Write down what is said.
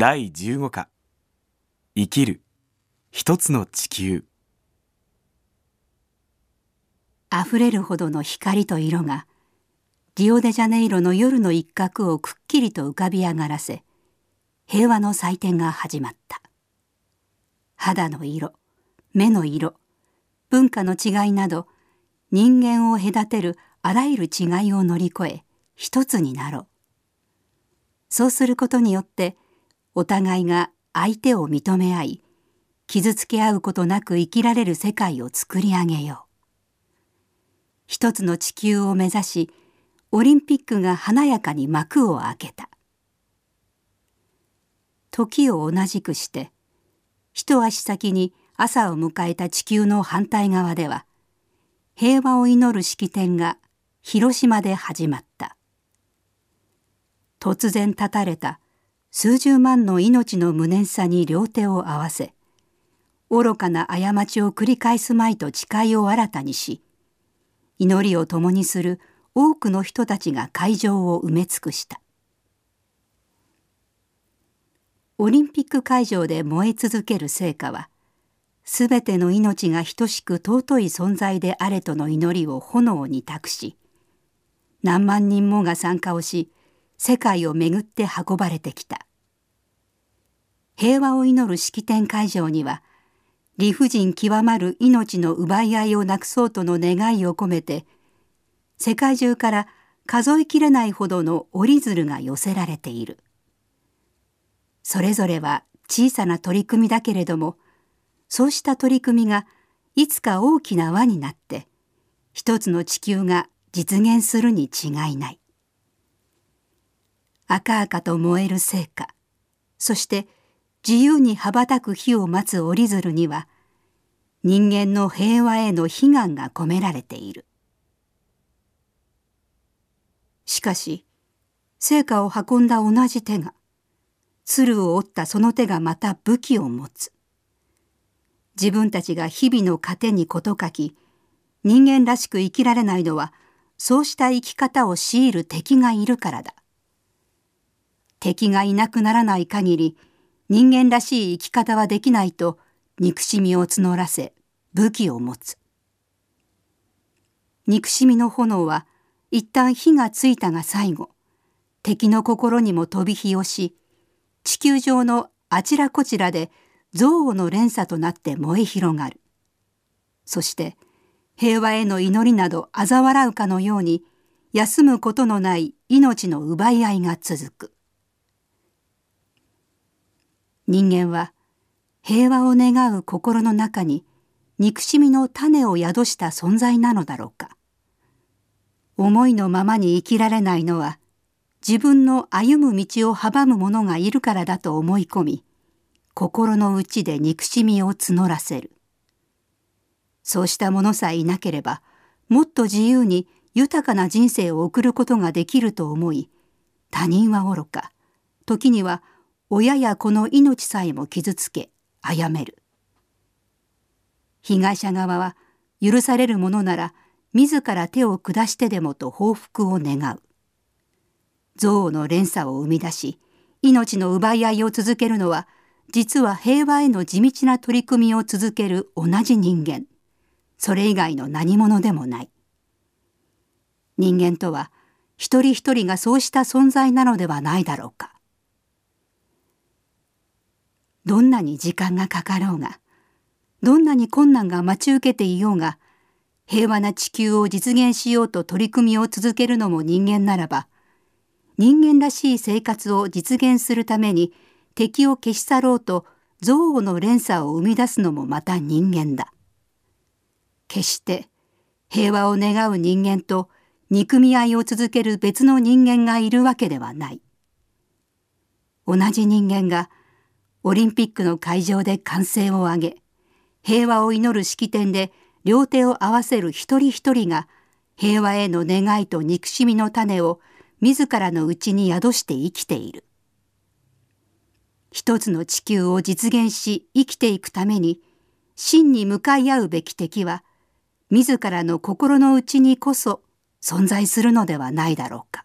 第15課。生きる。一つの地球。溢れるほどの光と色がリオデジャネイロの夜の一角をくっきりと浮かび上がらせ平和の祭典が始まった。肌の色目の色文化の違いなど人間を隔てるあらゆる違いを乗り越え一つになろう。そうすることによってお互いが相手を認め合い傷つけ合うことなく生きられる世界を作り上げよう。一つの地球を目指しオリンピックが華やかに幕を開けた。時を同じくして一足先に朝を迎えた地球の反対側では平和を祈る式典が広島で始まった。突然絶たれた数十万の命の無念さに両手を合わせ愚かな過ちを繰り返すまいと誓いを新たにし祈りを共にする多くの人たちが会場を埋め尽くした。オリンピック会場で燃え続ける聖火はすべての命が等しく尊い存在であれとの祈りを炎に託し何万人もが参加をし世界を巡って運ばれてきた。平和を祈る式典会場には理不尽極まる命の奪い合いをなくそうとの願いを込めて世界中から数えきれないほどの折り鶴が寄せられている。それぞれは小さな取り組みだけれどもそうした取り組みがいつか大きな輪になって一つの地球が実現するに違いない。赤々と燃える聖火そして自由に羽ばたく日を待つ折り鶴には人間の平和への悲願が込められている。しかし聖火を運んだ同じ手が鶴を折ったその手がまた武器を持つ。自分たちが日々の糧に事欠き人間らしく生きられないのはそうした生き方を強いる敵がいるからだ。敵がいなくならない限り人間らしい生き方はできないと憎しみを募らせ武器を持つ。憎しみの炎は一旦火がついたが最後敵の心にも飛び火をし地球上のあちらこちらで憎悪の連鎖となって燃え広がる。そして平和への祈りなど嘲笑うかのように休むことのない命の奪い合いが続く。人間は平和を願う心の中に憎しみの種を宿した存在なのだろうか。思いのままに生きられないのは自分の歩む道を阻む者がいるからだと思い込み心の内で憎しみを募らせる。そうした者さえいなければもっと自由に豊かな人生を送ることができると思い他人は愚か。時には親や子の命さえも傷つけ殺める。被害者側は許されるものなら自ら手を下してでもと報復を願う。憎悪の連鎖を生み出し命の奪い合いを続けるのは実は平和への地道な取り組みを続ける同じ人間。それ以外の何者でもない。人間とは一人一人がそうした存在なのではないだろうか。どんなに時間がかかろうがどんなに困難が待ち受けていようが平和な地球を実現しようと取り組みを続けるのも人間ならば人間らしい生活を実現するために敵を消し去ろうと憎悪の連鎖を生み出すのもまた人間だ。決して平和を願う人間と憎み合いを続ける別の人間がいるわけではない。同じ人間がオリンピックの会場で歓声を上げ平和を祈る式典で両手を合わせる一人一人が平和への願いと憎しみの種を自らのうちに宿して生きている。一つの地球を実現し生きていくために真に向かい合うべき敵は自らの心の内にこそ存在するのではないだろうか。